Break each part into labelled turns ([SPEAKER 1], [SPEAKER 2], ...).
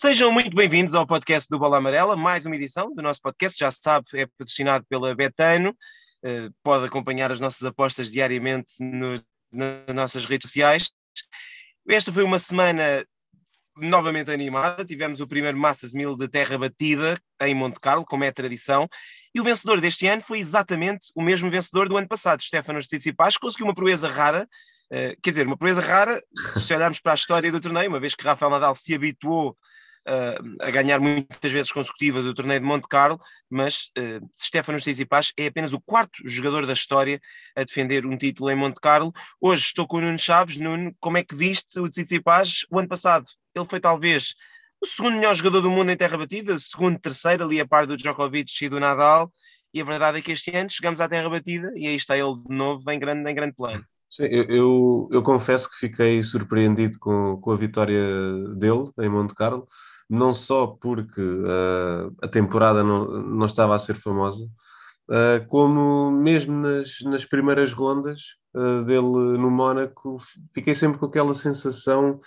[SPEAKER 1] Sejam muito bem-vindos ao podcast do Bola Amarela, mais uma edição do nosso podcast. Já sabe, é patrocinado pela Betano. Uh, pode acompanhar as nossas apostas diariamente no, nas nossas redes sociais. Esta foi uma semana novamente animada. Tivemos o primeiro Massas Mil de terra batida em Monte Carlo, como é tradição. E o vencedor deste ano foi exatamente o mesmo vencedor do ano passado, Stefano Tsitsipas, conseguiu uma proeza rara, uh, quer dizer, uma proeza rara, se olharmos para a história do torneio, uma vez que Rafael Nadal se habituou a ganhar muitas vezes consecutivas o torneio de Monte Carlo, mas uh, Stefano Tsitsipas é apenas o quarto jogador da história a defender um título em Monte Carlo. Hoje estou com o Nuno Chaves. Nuno, como é que viste o Tsitsipas o ano passado? Ele foi talvez o segundo melhor jogador do mundo em terra batida, segundo, terceiro, ali a par do Djokovic e do Nadal, e a verdade é que este ano chegamos à terra batida e aí está ele de novo em grande, em grande plano.
[SPEAKER 2] Sim, eu, eu, eu confesso que fiquei surpreendido com, com a vitória dele em Monte Carlo, não só porque uh, a temporada não, não estava a ser famosa, uh, como mesmo nas, nas primeiras rondas uh, dele no Mónaco, fiquei sempre com aquela sensação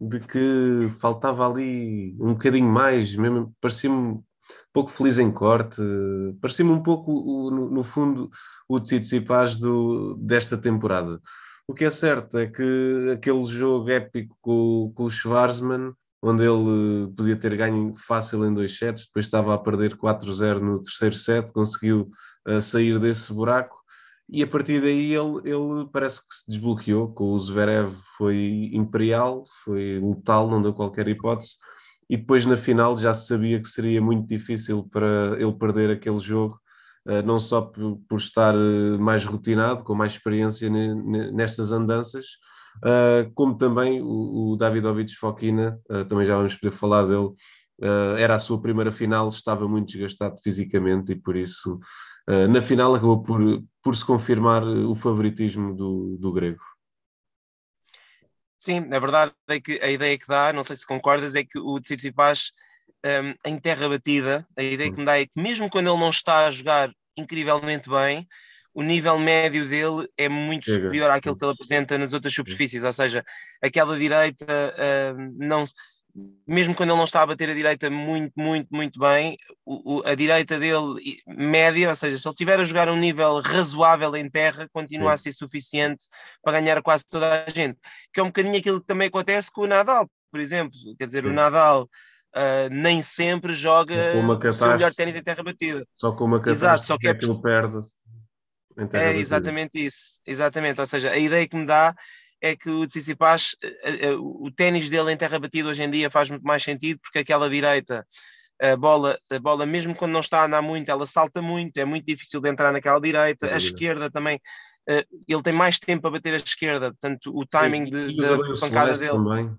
[SPEAKER 2] de que faltava ali um bocadinho mais, mesmo parecia-me pouco feliz em corte, parecia-me um pouco, no, no fundo, o Tsitsipas do, desta temporada. O que é certo é que aquele jogo épico com, com o Schwarzman, onde ele podia ter ganho fácil em dois sets, depois estava a perder 4-0 no terceiro set, conseguiu uh, sair desse buraco e a partir daí ele, ele parece que se desbloqueou. Com o Zverev foi imperial, foi letal, não deu qualquer hipótese. E depois na final já se sabia que seria muito difícil para ele perder aquele jogo, eh, não só por, estar eh, mais rotinado, com mais experiência nestas andanças, eh, como também o, o Davidovich Fokina, também já vamos poder falar dele, era a sua primeira final, estava muito desgastado fisicamente e por isso na final acabou por, por se confirmar o favoritismo do, do grego.
[SPEAKER 1] Sim, na verdade é que a ideia que dá, não sei se concordas, é que o Tsitsipas um, em terra batida, a ideia que me dá é que mesmo quando ele não está a jogar incrivelmente bem, o nível médio dele é muito Chega. superior àquilo que ele apresenta nas outras superfícies, ou seja, aquela direita uh, não mesmo quando ele não está a bater a direita muito, muito, muito bem, o, o, a direita dele média, ou seja, se ele estiver a jogar a um nível razoável em terra, continua Sim. a ser suficiente para ganhar quase toda a gente. Que é um bocadinho aquilo que também acontece com o Nadal, por exemplo. Quer dizer, Sim. o Nadal uh, nem sempre joga o seu melhor ténis em terra batida.
[SPEAKER 2] Só com uma catástrofe Exato, só que é, que ele perde.
[SPEAKER 1] É exatamente isso, exatamente. Ou seja, a ideia que me dá é que o Tsitsipas, eh, eh, o ténis dele em terra batida hoje em dia faz muito mais sentido porque aquela direita, a bola, a bola mesmo quando não está a andar muito, ela salta muito, é muito difícil de entrar naquela direita, a esquerda também, eh, ele tem mais tempo a bater a esquerda, portanto o timing de, da pancada dele. Também.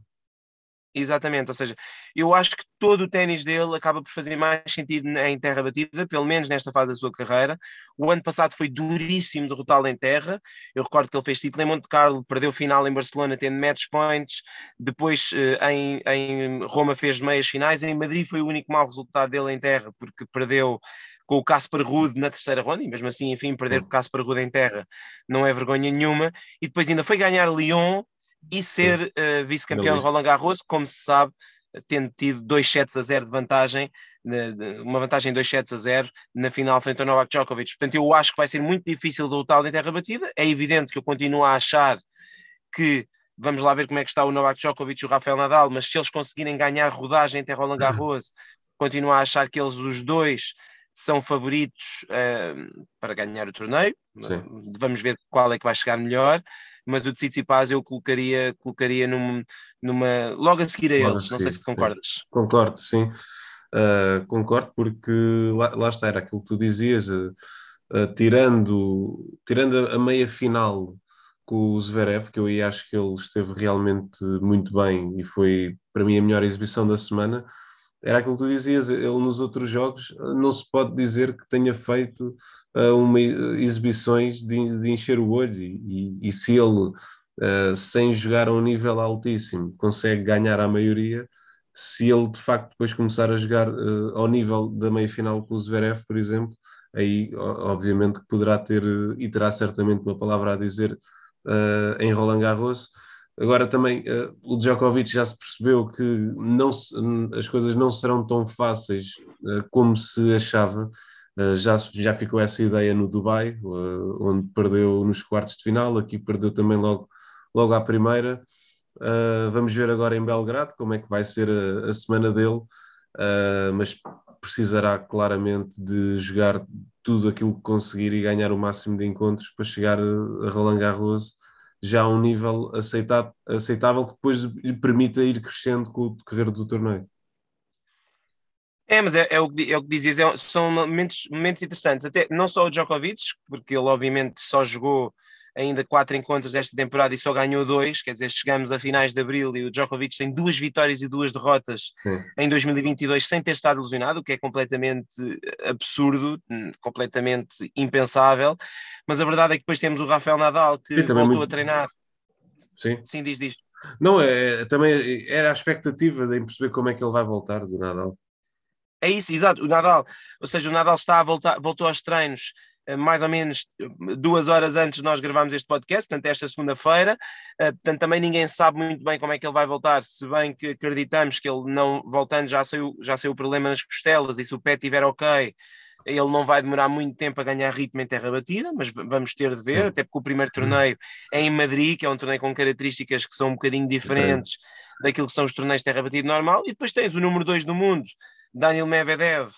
[SPEAKER 1] Exatamente, ou seja, eu acho que todo o ténis dele acaba por fazer mais sentido em terra batida, pelo menos nesta fase da sua carreira. O ano passado foi duríssimo derrotá-lo em terra. Eu recordo que ele fez título em Monte Carlo, perdeu final em Barcelona tendo match points, depois eh, em, em Roma fez meias finais, em Madrid foi o único mau resultado dele em terra, porque perdeu com o Casper Ruud na terceira ronda, e mesmo assim, enfim, perder com o Casper Ruud em terra não é vergonha nenhuma, e depois ainda foi ganhar Lyon, e ser uh, vice-campeão de Roland Garros, como se sabe, tendo tido 2 sets a 0 de vantagem, uma vantagem de 2 sets a 0 na final frente ao Novak Djokovic. Portanto, eu acho que vai ser muito difícil derrotá-lo em terra batida. É evidente que eu continuo a achar que vamos lá ver como é que está o Novak Djokovic e o Rafael Nadal, mas se eles conseguirem ganhar rodagem em terra Roland Garros, continuo a achar que eles os dois são favoritos uh, para ganhar o torneio. Sim. Vamos ver qual é que vai chegar melhor mas o de Tsitsipas eu colocaria, colocaria num, numa, logo a seguir a logo eles, não sei se concordas.
[SPEAKER 2] Sim. Concordo, sim. Uh, concordo porque lá, lá, está, era aquilo que tu dizias, uh, uh, tirando, tirando a, a, meia final com o Zverev, que eu aí acho que ele esteve realmente muito bem e foi para mim a melhor exibição da semana, era aquilo que tu dizias, ele nos outros jogos não se pode dizer que tenha feito uh, uma, exibições de, de, encher o olho e, e, e se ele, uh, sem jogar a um nível altíssimo, consegue ganhar a maioria, se ele de facto depois começar a jogar uh, ao nível da meia-final com o Zverev, por exemplo, aí obviamente poderá ter e terá certamente uma palavra a dizer em Roland Garros, Agora também uh, o Djokovic já se percebeu que não se, as coisas não serão tão fáceis uh, como se achava. Uh, já, já ficou essa ideia no Dubai, onde perdeu nos quartos de final, aqui perdeu também logo, logo à primeira. vamos ver agora em Belgrado como é que vai ser a, a semana dele, mas precisará claramente de jogar tudo aquilo que conseguir e ganhar o máximo de encontros para chegar a Roland Garros já a um nível aceitável, que depois lhe permita ir crescendo com o decorrer do torneio.
[SPEAKER 1] É, mas é, é, o, que, é o que dizias, é, são momentos, momentos interessantes, até não só o Djokovic, porque ele obviamente só jogou ainda quatro encontros esta temporada e só ganhou dois, quer dizer, chegamos a finais de abril e o Djokovic tem duas vitórias e duas derrotas Sim. em 2022 sem ter estado lesionado, o que é completamente absurdo, completamente impensável. Mas a verdade é que depois temos o Rafael Nadal que voltou muito... a treinar.
[SPEAKER 2] Sim.
[SPEAKER 1] Sim, diz disto.
[SPEAKER 2] Não, é, também era a expectativa de perceber como é que ele vai voltar do Nadal.
[SPEAKER 1] É isso, exato. O Nadal, ou seja, o Nadal está a voltar, voltou aos treinos eh, mais ou menos duas horas antes de nós gravarmos este podcast, portanto, esta segunda-feira. Eh, portanto, também ninguém sabe muito bem como é que ele vai voltar, se bem que acreditamos que ele não, voltando, já saiu, já saiu o problema nas costelas e se o pé estiver ok, ele não vai demorar muito tempo a ganhar ritmo em terra batida, mas vamos ter de ver, até porque o primeiro torneio é em Madrid, que é um torneio com características que são um bocadinho diferentes daquilo que são os torneios de terra batida normal, e depois tens o número 2 do mundo, Daniel Medvedev,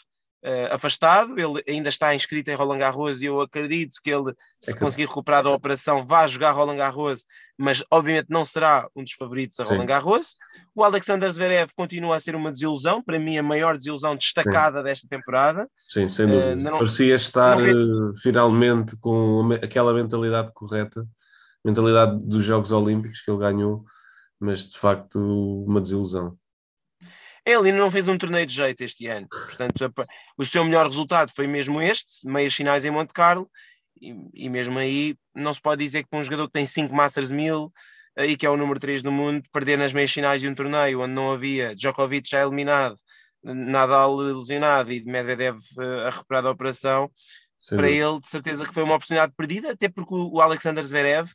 [SPEAKER 1] uh, afastado, ele ainda está inscrito em Roland Garros e eu acredito que ele, se é que... conseguir recuperar da operação, vai jogar Roland Garros, mas obviamente não será um dos favoritos a Sim. Roland Garros. O Alexander Zverev continua a ser uma desilusão, para mim a maior desilusão destacada Sim. desta temporada.
[SPEAKER 2] Sim, sem dúvida. Uh, não... Parecia estar não... Eh, finalmente com aquela mentalidade correta, mentalidade dos Jogos Olímpicos que ele ganhou, mas de facto uma desilusão.
[SPEAKER 1] Ele ainda não fez um torneio de jeito este ano. Portanto, o seu melhor resultado foi mesmo este, meias finais em Monte Carlo, e, e, mesmo aí não se pode dizer que para um jogador que tem 5 Masters 1000 e que é o número 3 do mundo, perder nas meias finais de um torneio onde não havia Djokovic já eliminado, Nadal lesionado e Medvedev eh, a recuperar da operação, Sim. para ele de certeza que foi uma oportunidade perdida, até porque o Alexander Zverev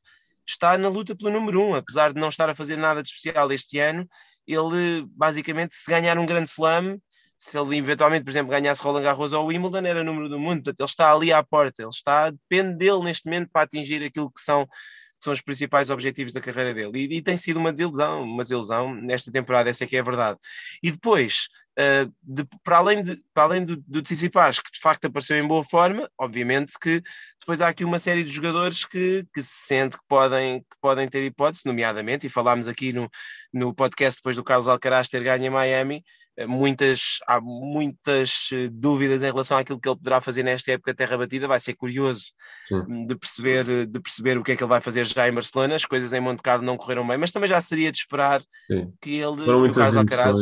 [SPEAKER 1] está na luta pelo número 1, um, apesar de não estar a fazer nada de especial este ano, ele basicamente, se ganhar um grande slam, se ele eventualmente, por exemplo, ganhasse Roland Garros ou Wimbledon, era número do mundo. Portanto, ele está ali à porta, ele está, depende dele neste momento para atingir aquilo que são, são os principais objetivos da carreira dele. E, e, tem sido uma desilusão, uma desilusão nesta temporada, essa é que é a verdade. E depois, uh, de, para além, de, para além do, do Tsitsipas, que de facto apareceu em boa forma, obviamente que depois há aqui uma série de jogadores que, que se sente que podem, que podem ter hipótese, nomeadamente, e falámos aqui no, no podcast depois do Carlos Alcaraz ter ganho em Miami, muitas, há muitas eh, dúvidas em relação àquilo que ele poderá fazer nesta época terra batida, vai ser curioso de perceber, de perceber o que é que ele vai fazer já em Barcelona, as coisas em Monte Carlo não correram bem, mas também já seria de esperar Sim. que ele,
[SPEAKER 2] Foram o Carlos Alcaraz...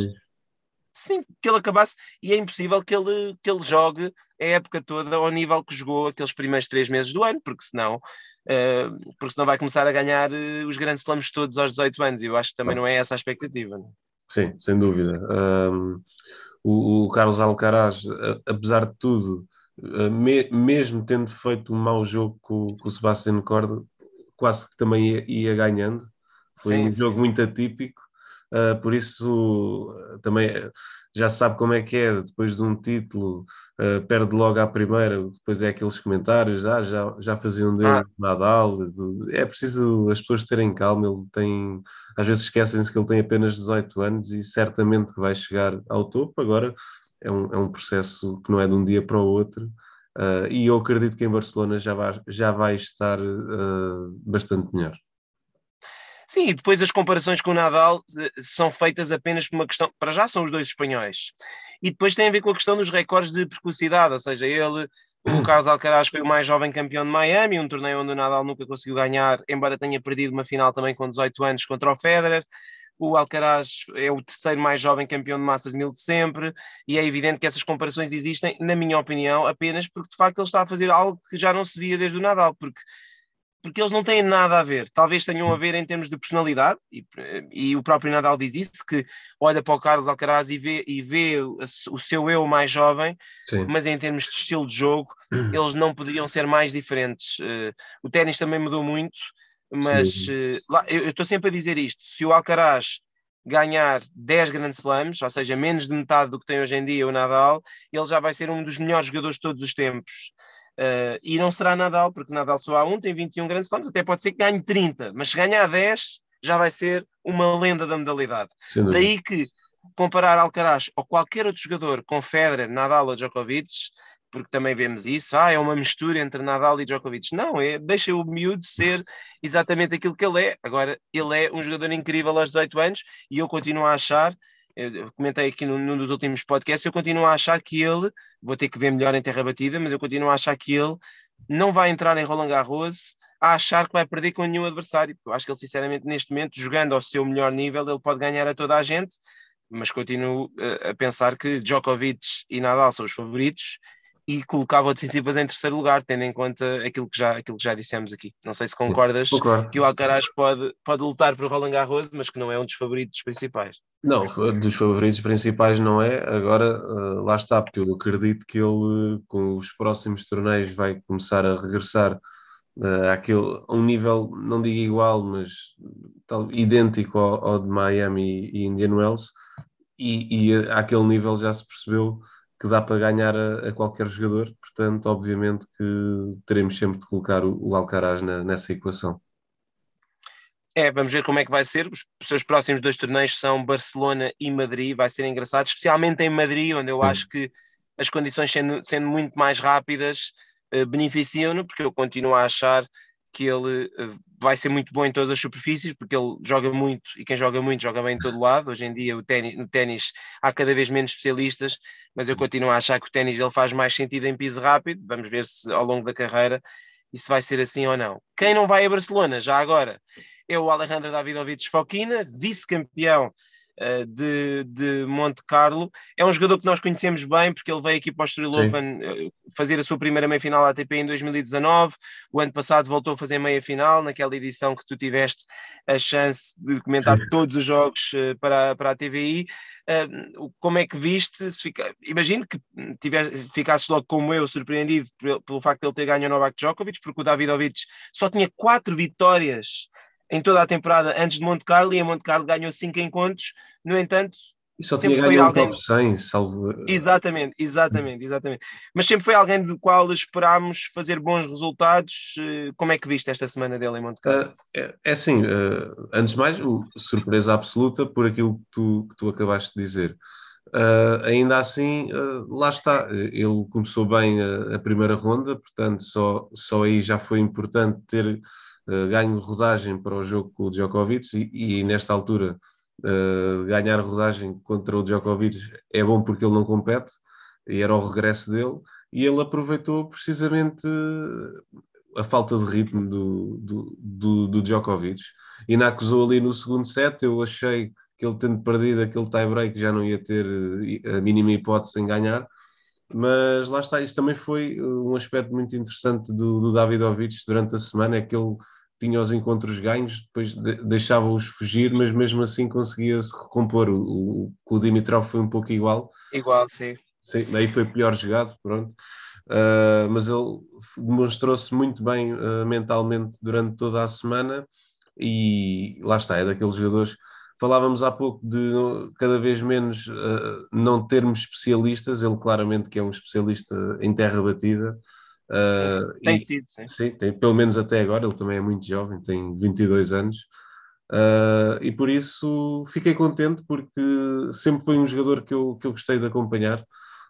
[SPEAKER 1] Sim, que ele acabasse, e é impossível que ele, que ele jogue a época toda ao nível que jogou aqueles primeiros três meses do ano, porque senão, uh, porque senão vai começar a ganhar os grandes slams todos aos 18 anos, e eu acho que também não é essa a expectativa. Não?
[SPEAKER 2] Sim, sem dúvida. Um, o, o, Carlos Alcaraz, apesar de tudo, me, mesmo tendo feito um mau jogo com, com o Sebastian Corda, quase que também ia, ia ganhando. Foi sim, um sim. jogo muito atípico uh, por isso também já sabe como é que é, depois de um título, uh, perde logo à primeira, depois é aqueles comentários, ah, já, já faziam dele ah. Nadal, é preciso as pessoas terem calma, ele tem, às vezes esquecem-se que ele tem apenas 18 anos e certamente que vai chegar ao topo, agora é um, é um processo que não é de um dia para o outro, uh, e eu acredito que em Barcelona já vai, já vai estar uh, bastante melhor.
[SPEAKER 1] Sim, e depois as comparações com o Nadal eh, são feitas apenas por uma questão. Para já são os dois espanhóis. E depois tem a ver com a questão dos recordes de precocidade, ou seja, ele, o hum. Carlos Alcaraz foi o mais jovem campeão de Miami, um torneio onde o Nadal nunca conseguiu ganhar, embora tenha perdido uma final também com 18 anos contra o Federer. O Alcaraz é o terceiro mais jovem campeão de massas de mil de sempre, e é evidente que essas comparações existem, na minha opinião, apenas porque de facto ele está a fazer algo que já não se via desde o Nadal, porque porque eles não têm nada a ver. Talvez tenham a ver em termos de personalidade, e, e o próprio Nadal diz isso, que olha para o Carlos Alcaraz e vê, e vê o, o seu eu mais jovem, Sim. mas em termos de estilo de jogo, uhum. eles não poderiam ser mais diferentes. Uh, o ténis também mudou muito, mas uh, lá, eu estou sempre a dizer isto: se o Alcaraz ganhar 10 Grand Slams, ou seja, menos de metade do que tem hoje em dia o Nadal, ele já vai ser um dos melhores jogadores de todos os tempos. Uh, e não será Nadal, porque Nadal só há um, tem 21 Grand Slams, até pode ser que ganhe 30, mas se ganhar 10, já vai ser uma lenda da modalidade. Daí que comparar Alcaraz ou qualquer outro jogador com Federer, Nadal ou Djokovic, porque também vemos isso, ah, é uma mistura entre Nadal e Djokovic. Não, é, deixa o miúdo ser exatamente aquilo que ele é. Agora, ele é um jogador incrível aos 18 anos e eu continuo a achar, eu comentei aqui num, num dos últimos podcasts, eu continuo a achar que ele, vou ter que ver melhor em terra batida, mas eu continuo a achar que ele não vai entrar em Roland Garros a achar que vai perder com nenhum adversário. Eu acho que ele, sinceramente, neste momento, jogando ao seu melhor nível, ele pode ganhar a toda a gente, mas continuo a pensar que Djokovic e Nadal são os favoritos e colocava o Tsitsipas em terceiro lugar, tendo em conta aquilo que já, aquilo que já dissemos aqui. Não sei se concordas Concordo. que o Alcaraz pode, pode lutar por Roland Garros, mas que não é um dos favoritos principais.
[SPEAKER 2] Não, dos favoritos principais não é. Agora, uh, lá está, porque eu acredito que ele, com os próximos torneios, vai começar a regressar uh, àquele, a um nível, não digo igual, mas tal, idêntico ao, ao de Miami e Indian Wells, e, e àquele nível já se percebeu que dá para ganhar a, a, qualquer jogador, portanto, obviamente que teremos sempre de colocar o, o Alcaraz na, nessa equação.
[SPEAKER 1] É, vamos ver como é que vai ser. Os seus próximos dois torneios são Barcelona e Madrid. Vai ser engraçado, especialmente em Madrid, onde eu acho que as condições sendo, sendo muito mais rápidas eh, beneficiam-no, porque eu continuo a achar que ele uh, vai ser muito bom em todas as superfícies, porque ele joga muito e quem joga muito joga bem em todo lado. Hoje em dia o ténis, no ténis há cada vez menos especialistas, mas eu continuo a achar que o ténis ele faz mais sentido em piso rápido. Vamos ver se ao longo da carreira isso vai ser assim ou não. Quem não vai a Barcelona já agora é o Alejandro Davidovich Fokina, vice-campeão de, de Monte Carlo. É um jogador que nós conhecemos bem, porque ele veio aqui para o Estoril Open uh, fazer a sua primeira meia-final ATP em 2019. O ano passado voltou a fazer meia-final, naquela edição que tu tiveste a chance de comentar Sim. todos os jogos uh, para, para a TVI. Como é que viste? Fica... Imagino que tivesse, ficasses logo como eu, surpreendido pelo, pelo facto de ele ter ganho o Novak Djokovic, porque o Davidovich só tinha quatro vitórias em toda a temporada antes de Monte Carlo e em Monte Carlo ganhou cinco encontros. No entanto,
[SPEAKER 2] e só sempre tinha foi alguém... top 100, salvo...
[SPEAKER 1] Exatamente, exatamente, exatamente. Mas sempre foi alguém do qual esperámos fazer bons resultados. Eh, como é que viste esta semana dele em Monte Carlo? Uh,
[SPEAKER 2] é, é assim, uh, antes de mais, surpresa absoluta por aquilo que tu, que tu acabaste de dizer. Uh, ainda assim, lá está, ele começou bem a, a, primeira ronda, portanto, só, só aí já foi importante ter uh, ganho rodagem para o jogo com o Djokovic e, e nesta altura uh, ganhar rodagem contra o Djokovic é bom porque ele não compete e era o regresso dele e ele aproveitou precisamente a falta de ritmo do, do, do, do Djokovic e na acusou ali no segundo set. Eu achei que ele tendo perdido aquele tie-break já não ia ter eh, a mínima hipótese em ganhar. Mas lá está, isso também foi um aspecto muito interessante do, do Davidovich durante a semana, é que ele tinha os encontros ganhos, depois de, deixava-os fugir, mas mesmo assim conseguia-se recompor. O, o, o Dimitrov foi um pouco igual.
[SPEAKER 1] Igual, sim.
[SPEAKER 2] Sim, aí foi pior jogado, pronto. Uh, mas ele demonstrou-se muito bem uh, mentalmente durante toda a semana e lá está, é daqueles jogadores. Falávamos há pouco de cada vez menos uh, não termos especialistas, ele claramente que é um especialista em terra batida,
[SPEAKER 1] Uh, tem e, sido, sim.
[SPEAKER 2] Sim, tem, pelo menos até agora, ele também é muito jovem, tem 22 anos. Uh, e por isso fiquei contente porque sempre foi um jogador que eu, que eu gostei de acompanhar.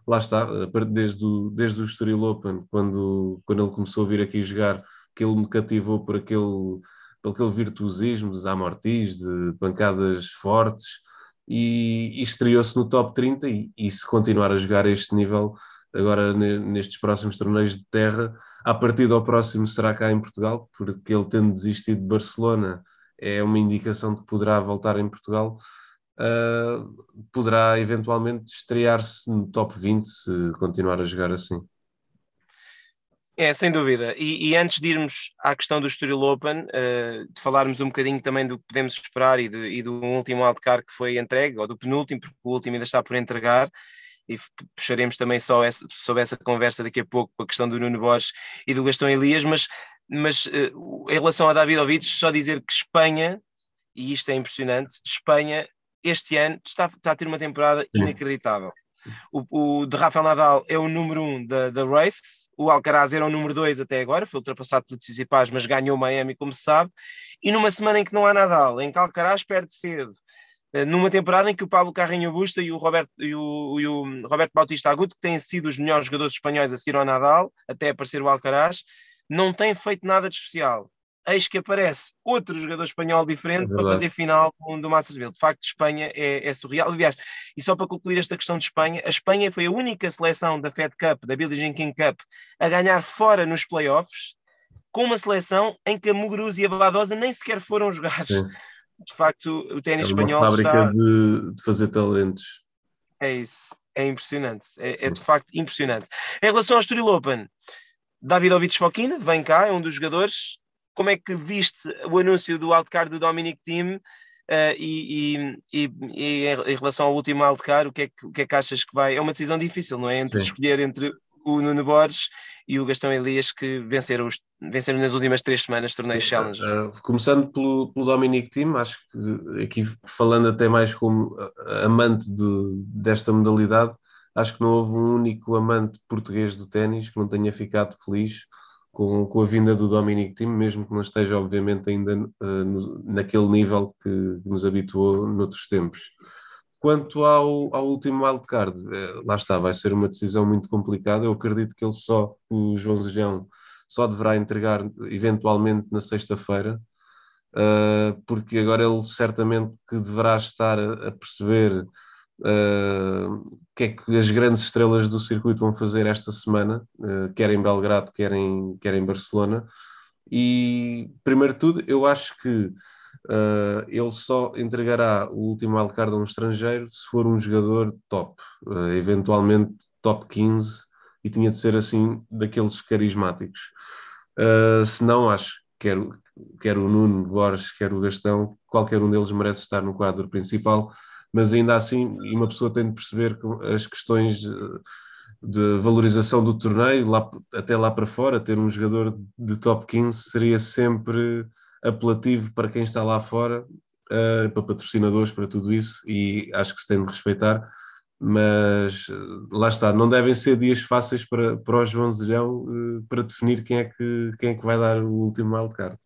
[SPEAKER 2] Lá está, desde o, desde o Estoril Open, quando, quando ele começou a vir aqui jogar, que ele me cativou por aquele, por aquele virtuosismo dos amortis, de pancadas fortes, e, e estreou-se no top 30. E, e se continuar a jogar a este nível, agora nestes próximos torneios de terra. A partir do próximo será cá em Portugal, porque ele tendo desistido de Barcelona é uma indicação de que poderá voltar em Portugal. Uh, poderá eventualmente estrear-se no top 20 se continuar a jogar assim.
[SPEAKER 1] É, sem dúvida. E, e, antes de irmos à questão do Estoril Open, uh, de falarmos um bocadinho também do que podemos esperar e, de, e do último wildcard que foi entregue, ou do penúltimo, porque o último ainda está por entregar, e puxaremos também só essa, sobre essa conversa daqui a pouco com a questão do Nuno Borges e do Gastão Elias, mas mas uh, em relação a Davidovich, só dizer que Espanha, e isto é impressionante, Espanha este ano está, está a ter uma temporada inacreditável. O, o, de Rafael Nadal é o número um da, da race, o Alcaraz era o número dois até agora, foi ultrapassado pelo Tsitsipas, mas ganhou Miami, como se sabe, e numa semana em que não há Nadal, em que Alcaraz perde cedo, eh, numa temporada em que o Pablo Carrinho Busta e o Roberto, e o, e o Roberto Bautista Agudo, que têm sido os melhores jogadores espanhóis a seguir ao Nadal, até aparecer o Alcaraz, não têm feito nada de especial eis que aparece outro jogador espanhol diferente é para fazer final do Masters De facto, Espanha é, é, surreal. Aliás, e só para concluir esta questão de Espanha, a Espanha foi a única seleção da Fed Cup, da Billie Jean King Cup, a ganhar fora nos playoffs, com uma seleção em que a Muguruza e a Badosa nem sequer foram jogar. Sim. De facto, o ténis é espanhol
[SPEAKER 2] fábrica está... de, de fazer talentos.
[SPEAKER 1] É isso. É impressionante. É, é, de facto impressionante. Em relação ao Estoril Open, Davidovich Fokina, vem cá, é um dos jogadores como é que viste o anúncio do wildcard do Dominic Team uh, e, e, e, e, em relação ao último wildcard, o que, é que, o que é que achas que vai? É uma decisão difícil, não é? Entre Sim. escolher entre o Nuno Borges e o Gastão Elias que venceram, os, venceram nas últimas três semanas torneios Challenger. Uh,
[SPEAKER 2] começando pelo, pelo Dominic Team, acho que aqui falando até mais como amante de, desta modalidade, acho que não houve um único amante português do ténis que não tenha ficado feliz com, com a vinda do Dominic Thiem, mesmo que não esteja, obviamente, ainda uh, no, naquele nível que, que, nos habituou noutros tempos. Quanto ao, ao último wildcard, uh, lá está, vai ser uma decisão muito complicada. Eu acredito que ele só, o João Zejão, só deverá entregar eventualmente na sexta-feira, uh, porque agora ele certamente que deverá estar a, a perceber uh, o que é que as grandes estrelas do circuito vão fazer esta semana, uh, quer em Belgrado, quer em, quer em Barcelona. E, primeiro de tudo, eu acho que uh, ele só entregará o último wildcard a um estrangeiro se for um jogador top, uh, eventualmente top 15, e tinha de ser assim daqueles carismáticos. Uh, se não, acho que quer, quer o Nuno Borges, quer o Gastão, qualquer um deles merece estar no quadro principal mas ainda assim uma pessoa tem de perceber as questões de valorização do torneio, lá, até lá para fora, ter um jogador de top 15 seria sempre apelativo para quem está lá fora, uh, para patrocinadores, para tudo isso, e acho que se tem de respeitar, mas uh, lá está, não devem ser dias fáceis para, para o João Zelhão uh, para definir quem é, que, quem é que vai dar o último wildcard.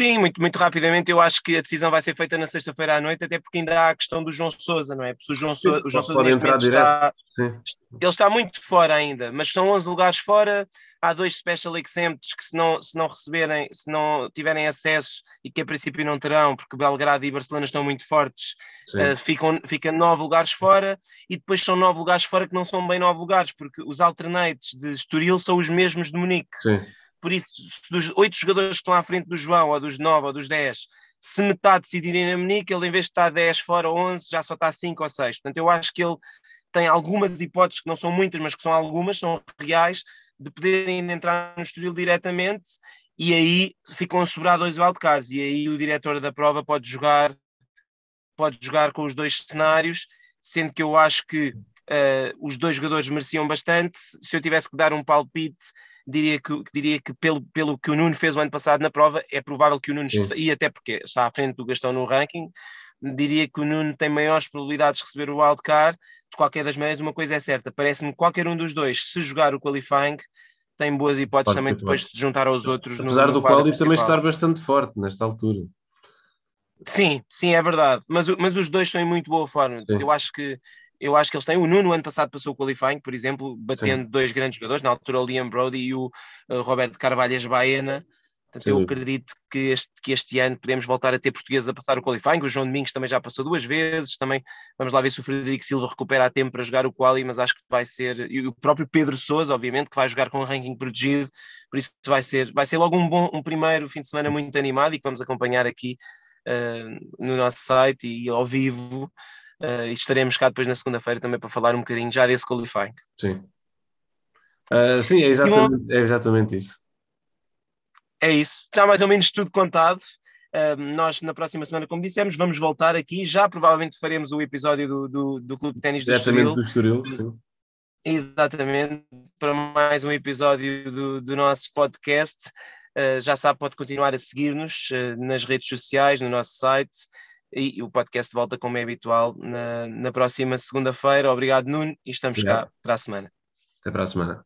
[SPEAKER 1] Sim, muito, muito rapidamente, eu acho que a decisão vai ser feita na sexta-feira à noite, até porque ainda há a questão do João Sousa, não é? Porque o João, Sim, o João Sousa neste momento está, ele está muito fora ainda, mas são 11 lugares fora, há dois special exempts que se não, se não receberem, se não tiverem acesso e que a princípio não terão, porque Belgrado e Barcelona estão muito fortes, uh, ficam, fica nove lugares fora e depois são nove lugares fora que não são bem nove lugares, porque os alternates de Estoril são os mesmos de Munique.
[SPEAKER 2] Sim.
[SPEAKER 1] Por isso, dos oito jogadores que estão à frente do João, ou dos nove, ou dos dez, se metade decidirem na Munique, ele em vez de estar 10 fora ou 11, já só está 5 ou 6. Portanto, eu acho que ele tem algumas hipóteses, que não são muitas, mas que são algumas, são reais, de poderem entrar no Estoril diretamente e aí ficam a sobrar dois wildcards e aí o diretor da prova pode jogar pode jogar com os dois cenários, sendo que eu acho que uh, os dois jogadores mereciam bastante. Se eu tivesse que dar um palpite, diria que, diria que pelo, pelo que o Nuno fez o ano passado na prova, é provável que o Nuno, e até porque está à frente do Gastão no ranking, diria que o Nuno tem maiores probabilidades de receber o wildcard. De qualquer das maneiras, uma coisa é certa: parece-me que qualquer um dos dois, se jogar o qualifying, tem boas hipóteses Pode também depois de se juntar aos outros.
[SPEAKER 2] Apesar no, no do quali também estar bastante forte nesta altura.
[SPEAKER 1] Sim, sim, é verdade. Mas, mas os dois estão em muito boa forma. Sim. Eu acho que eu acho que eles têm. O Nuno, ano passado, passou o qualifying, por exemplo, batendo Sim. dois grandes jogadores, na altura o Liam Brody e o uh, Roberto Carvalhas Baena. Portanto, Sim. eu acredito que este, que este ano podemos voltar a ter portugueses a passar o qualifying. O João Domingos também já passou duas vezes. Também vamos lá ver se o Frederico Silva recupera a tempo para jogar o quali, mas acho que vai ser. E o próprio Pedro Souza, obviamente, que vai jogar com o ranking protegido. Por isso vai ser, vai ser logo um bom, um primeiro fim de semana muito animado e que vamos acompanhar aqui uh, no nosso site e ao vivo. Uh, e estaremos cá depois na segunda-feira também para falar um bocadinho já desse qualifying.
[SPEAKER 2] Sim. Uh, sim, é exatamente, é exatamente isso.
[SPEAKER 1] É isso. Está mais ou menos tudo contado. Uh, nós, na próxima semana, como dissemos, vamos voltar aqui. Já provavelmente faremos o episódio do, do, do Clube de Ténis do Estoril.
[SPEAKER 2] do Estoril, sim.
[SPEAKER 1] Exatamente, para mais um episódio do, do nosso podcast. Uh, já sabe, pode continuar a seguir-nos uh, nas redes sociais, no nosso site e o podcast volta como é habitual na, na próxima segunda-feira. Obrigado, Nuno, e estamos Obrigado. cá para a semana.
[SPEAKER 2] Até para a semana.